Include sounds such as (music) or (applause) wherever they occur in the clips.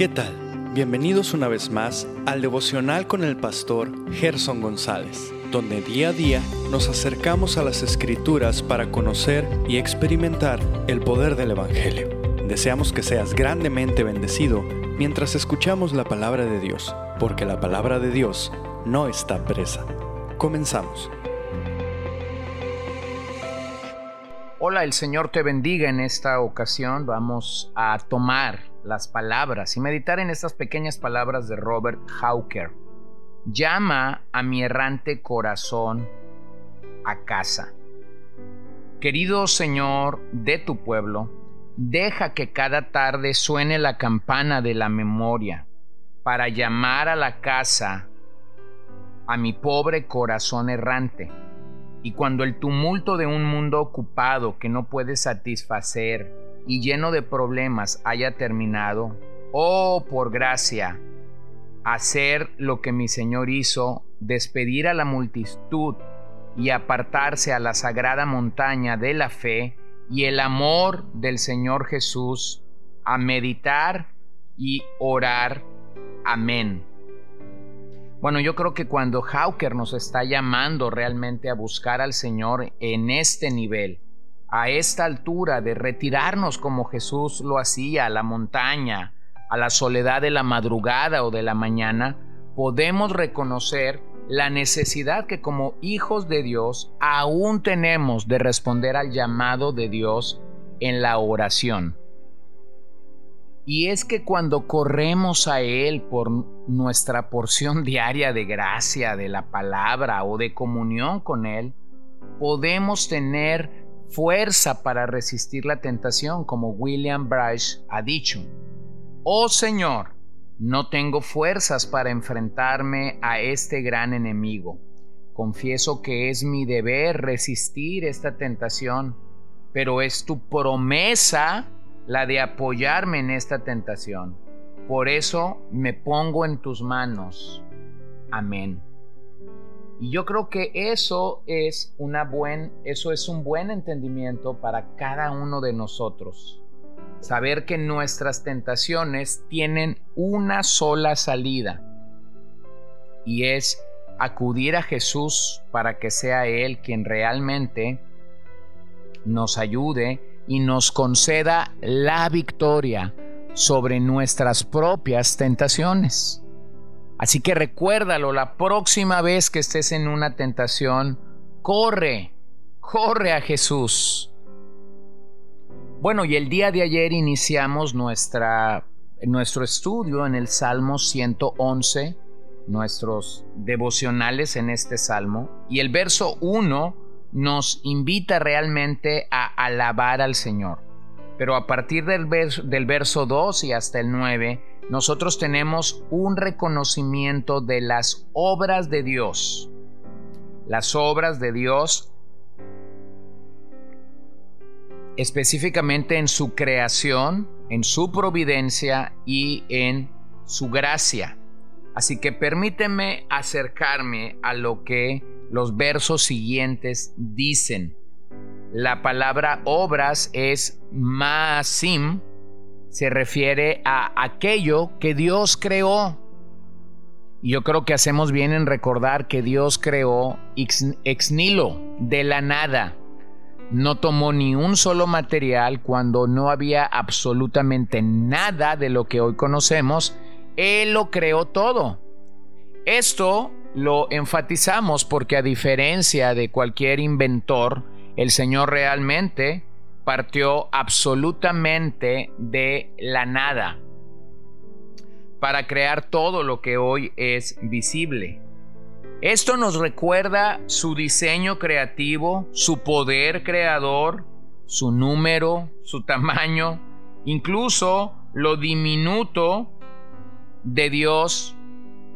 ¿Qué tal? Bienvenidos una vez más al devocional con el pastor Gerson González, donde día a día nos acercamos a las escrituras para conocer y experimentar el poder del Evangelio. Deseamos que seas grandemente bendecido mientras escuchamos la palabra de Dios, porque la palabra de Dios no está presa. Comenzamos. Hola, el Señor te bendiga en esta ocasión. Vamos a tomar las palabras y meditar en estas pequeñas palabras de Robert Hawker. Llama a mi errante corazón a casa. Querido Señor de tu pueblo, deja que cada tarde suene la campana de la memoria para llamar a la casa a mi pobre corazón errante y cuando el tumulto de un mundo ocupado que no puede satisfacer y lleno de problemas haya terminado, oh, por gracia, hacer lo que mi Señor hizo, despedir a la multitud y apartarse a la sagrada montaña de la fe y el amor del Señor Jesús, a meditar y orar. Amén. Bueno, yo creo que cuando Hawker nos está llamando realmente a buscar al Señor en este nivel, a esta altura de retirarnos como Jesús lo hacía a la montaña, a la soledad de la madrugada o de la mañana, podemos reconocer la necesidad que como hijos de Dios aún tenemos de responder al llamado de Dios en la oración. Y es que cuando corremos a Él por nuestra porción (laughs) diaria de gracia, de la palabra o de comunión con Él, podemos tener fuerza para resistir la tentación, como William Bryce ha dicho. Oh Señor, no tengo fuerzas para enfrentarme a este gran enemigo. Confieso que es mi deber resistir esta tentación, pero es tu promesa la de apoyarme en esta tentación. Por eso me pongo en tus manos. Amén. Y yo creo que eso es una buen eso es un buen entendimiento para cada uno de nosotros. Saber que nuestras tentaciones tienen una sola salida y es acudir a Jesús para que sea él quien realmente nos ayude y nos conceda la victoria sobre nuestras propias tentaciones. Así que recuérdalo, la próxima vez que estés en una tentación, corre, corre a Jesús. Bueno, y el día de ayer iniciamos nuestra, nuestro estudio en el Salmo 111, nuestros devocionales en este salmo, y el verso 1 nos invita realmente a alabar al Señor. Pero a partir del verso, del verso 2 y hasta el 9, nosotros tenemos un reconocimiento de las obras de Dios. Las obras de Dios específicamente en su creación, en su providencia y en su gracia. Así que permíteme acercarme a lo que los versos siguientes dicen. La palabra obras es maasim, se refiere a aquello que Dios creó. Yo creo que hacemos bien en recordar que Dios creó ex, nilo, de la nada. No tomó ni un solo material cuando no había absolutamente nada de lo que hoy conocemos. Él lo creó todo. Esto lo enfatizamos porque a diferencia de cualquier inventor, el Señor realmente partió absolutamente de la nada para crear todo lo que hoy es visible. Esto nos recuerda su diseño creativo, su poder creador, su número, su tamaño, incluso lo diminuto de Dios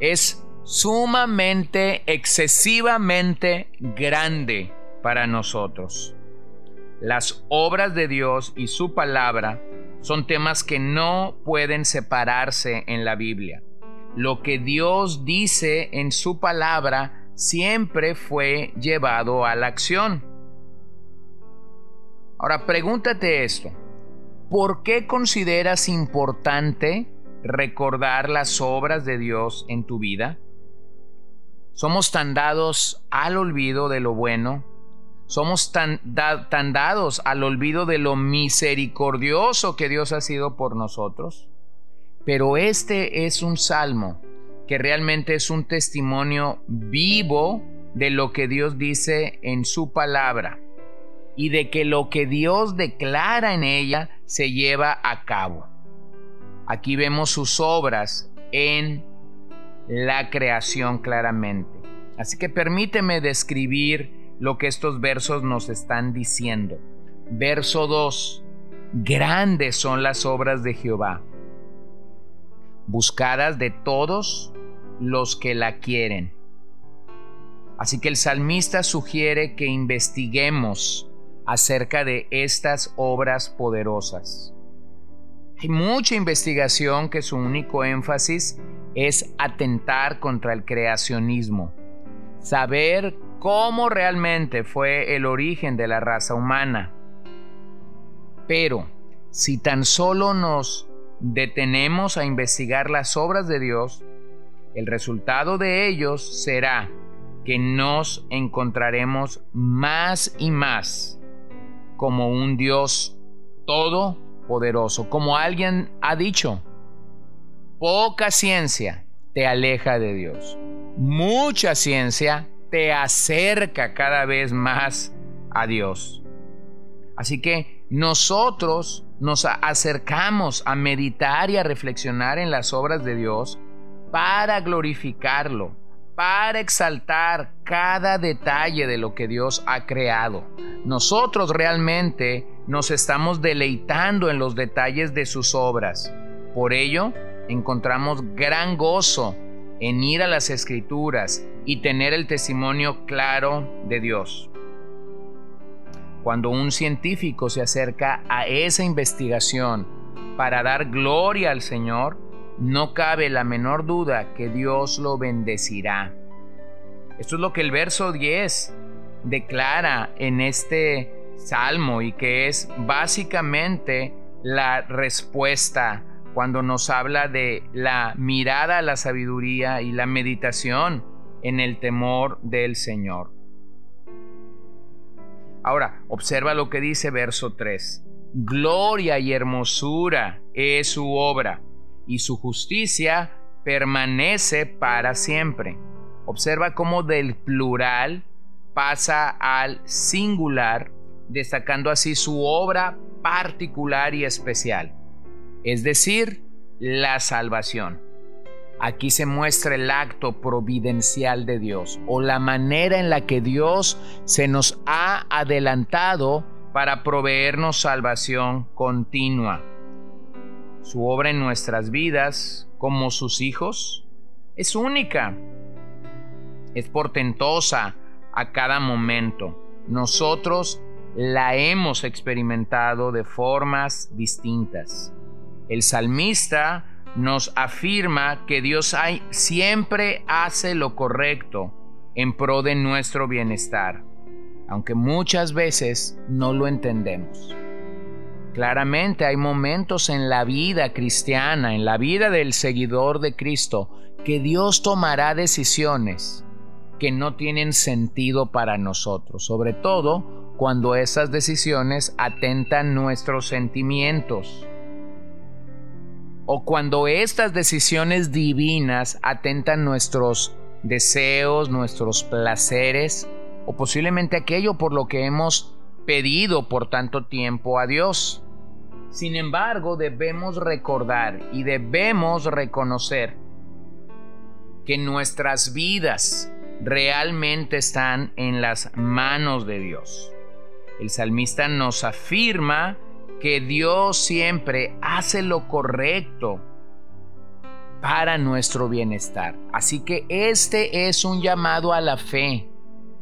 es sumamente, excesivamente grande para nosotros. Las obras de Dios y su palabra son temas que no pueden separarse en la Biblia. Lo que Dios dice en su palabra siempre fue llevado a la acción. Ahora pregúntate esto. ¿Por qué consideras importante recordar las obras de Dios en tu vida? Somos tan dados al olvido de lo bueno, somos tan, tan dados al olvido de lo misericordioso que Dios ha sido por nosotros. Pero este es un salmo que realmente es un testimonio vivo de lo que Dios dice en su palabra y de que lo que Dios declara en ella se lleva a cabo. Aquí vemos sus obras en la creación claramente. Así que permíteme describir lo que estos versos nos están diciendo. Verso 2. Grandes son las obras de Jehová, buscadas de todos los que la quieren. Así que el salmista sugiere que investiguemos acerca de estas obras poderosas. Hay mucha investigación que su único énfasis es atentar contra el creacionismo, saber cómo realmente fue el origen de la raza humana. Pero si tan solo nos detenemos a investigar las obras de Dios, el resultado de ellos será que nos encontraremos más y más como un Dios todopoderoso. Como alguien ha dicho, poca ciencia te aleja de Dios. Mucha ciencia te acerca cada vez más a Dios. Así que nosotros nos acercamos a meditar y a reflexionar en las obras de Dios para glorificarlo, para exaltar cada detalle de lo que Dios ha creado. Nosotros realmente nos estamos deleitando en los detalles de sus obras. Por ello, encontramos gran gozo en ir a las escrituras y tener el testimonio claro de Dios. Cuando un científico se acerca a esa investigación para dar gloria al Señor, no cabe la menor duda que Dios lo bendecirá. Esto es lo que el verso 10 declara en este salmo y que es básicamente la respuesta cuando nos habla de la mirada a la sabiduría y la meditación en el temor del Señor. Ahora, observa lo que dice verso 3. Gloria y hermosura es su obra y su justicia permanece para siempre. Observa cómo del plural pasa al singular, destacando así su obra particular y especial, es decir, la salvación. Aquí se muestra el acto providencial de Dios o la manera en la que Dios se nos ha adelantado para proveernos salvación continua su obra en nuestras vidas como sus hijos es única, es portentosa a cada momento. Nosotros la hemos experimentado de formas distintas. El salmista nos afirma que Dios siempre hace lo correcto en pro de nuestro bienestar, aunque muchas veces no lo entendemos. Claramente hay momentos en la vida cristiana, en la vida del seguidor de Cristo, que Dios tomará decisiones que no tienen sentido para nosotros, sobre todo cuando esas decisiones atentan nuestros sentimientos o cuando estas decisiones divinas atentan nuestros deseos, nuestros placeres o posiblemente aquello por lo que hemos pedido por tanto tiempo a Dios. Sin embargo, debemos recordar y debemos reconocer que nuestras vidas realmente están en las manos de Dios. El salmista nos afirma que Dios siempre hace lo correcto para nuestro bienestar. Así que este es un llamado a la fe.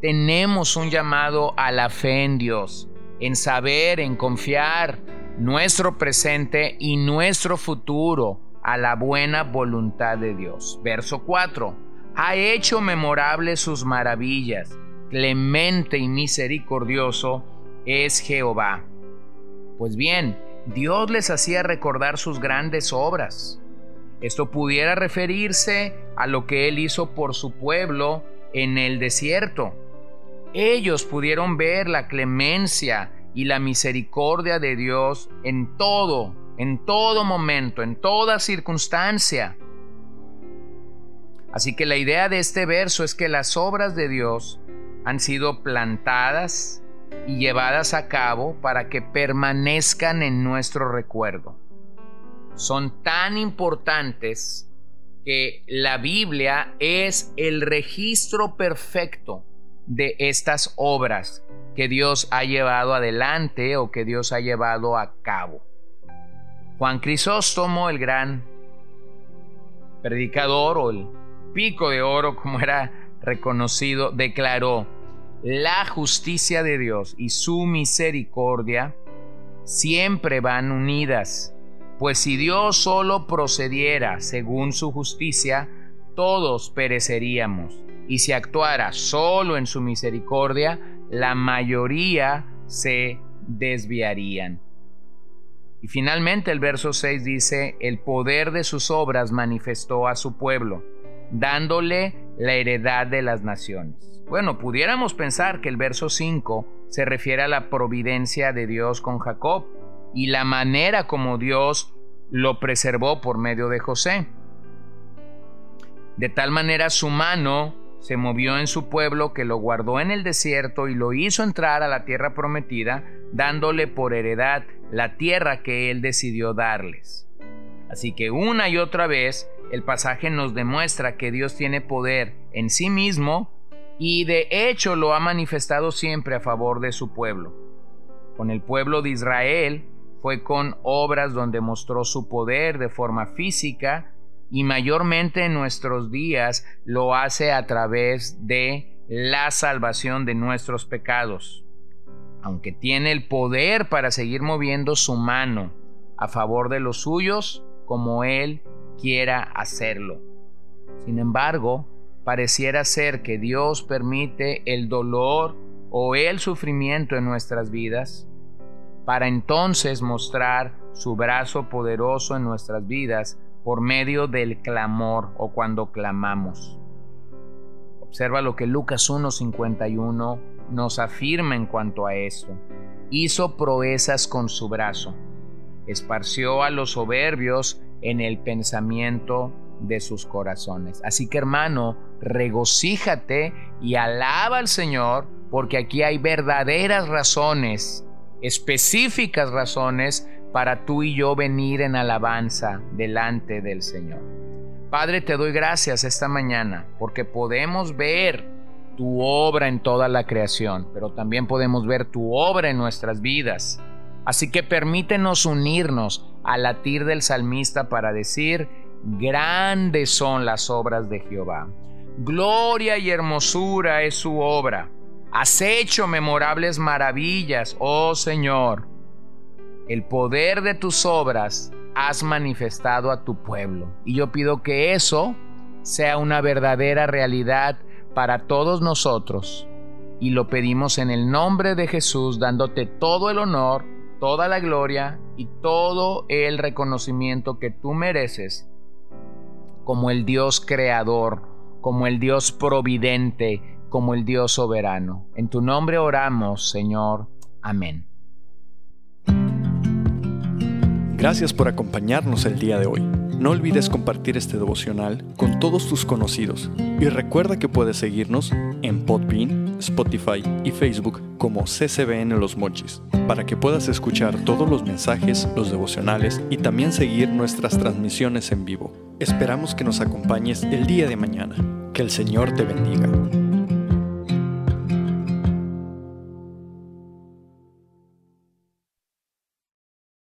Tenemos un llamado a la fe en Dios, en saber, en confiar, nuestro presente y nuestro futuro a la buena voluntad de Dios. Verso 4. Ha hecho memorables sus maravillas. Clemente y misericordioso es Jehová. Pues bien, Dios les hacía recordar sus grandes obras. Esto pudiera referirse a lo que Él hizo por su pueblo en el desierto. Ellos pudieron ver la clemencia y la misericordia de Dios en todo, en todo momento, en toda circunstancia. Así que la idea de este verso es que las obras de Dios han sido plantadas y llevadas a cabo para que permanezcan en nuestro recuerdo. Son tan importantes que la Biblia es el registro perfecto de estas obras que Dios ha llevado adelante o que Dios ha llevado a cabo. Juan Crisóstomo, el gran predicador o el pico de oro, como era reconocido, declaró, la justicia de Dios y su misericordia siempre van unidas, pues si Dios solo procediera según su justicia, todos pereceríamos, y si actuara solo en su misericordia, la mayoría se desviarían. Y finalmente el verso 6 dice, el poder de sus obras manifestó a su pueblo, dándole la heredad de las naciones. Bueno, pudiéramos pensar que el verso 5 se refiere a la providencia de Dios con Jacob y la manera como Dios lo preservó por medio de José. De tal manera su mano se movió en su pueblo que lo guardó en el desierto y lo hizo entrar a la tierra prometida, dándole por heredad la tierra que él decidió darles. Así que una y otra vez el pasaje nos demuestra que Dios tiene poder en sí mismo y de hecho lo ha manifestado siempre a favor de su pueblo. Con el pueblo de Israel fue con obras donde mostró su poder de forma física y mayormente en nuestros días lo hace a través de la salvación de nuestros pecados. Aunque tiene el poder para seguir moviendo su mano a favor de los suyos como Él quiera hacerlo. Sin embargo, pareciera ser que Dios permite el dolor o el sufrimiento en nuestras vidas para entonces mostrar su brazo poderoso en nuestras vidas por medio del clamor o cuando clamamos. Observa lo que Lucas 1.51 nos afirma en cuanto a esto. Hizo proezas con su brazo, esparció a los soberbios en el pensamiento de sus corazones. Así que hermano, regocíjate y alaba al Señor porque aquí hay verdaderas razones, específicas razones para tú y yo venir en alabanza delante del Señor. Padre, te doy gracias esta mañana porque podemos ver tu obra en toda la creación, pero también podemos ver tu obra en nuestras vidas. Así que permítenos unirnos al latir del salmista para decir, grandes son las obras de Jehová. Gloria y hermosura es su obra. Has hecho memorables maravillas, oh Señor. El poder de tus obras has manifestado a tu pueblo. Y yo pido que eso sea una verdadera realidad para todos nosotros. Y lo pedimos en el nombre de Jesús, dándote todo el honor toda la gloria y todo el reconocimiento que tú mereces como el Dios creador, como el Dios providente, como el Dios soberano. En tu nombre oramos, Señor. Amén. Gracias por acompañarnos el día de hoy. No olvides compartir este devocional con todos tus conocidos y recuerda que puedes seguirnos en Podbean, Spotify y Facebook como CCBN Los Mochis para que puedas escuchar todos los mensajes, los devocionales y también seguir nuestras transmisiones en vivo. Esperamos que nos acompañes el día de mañana. Que el Señor te bendiga.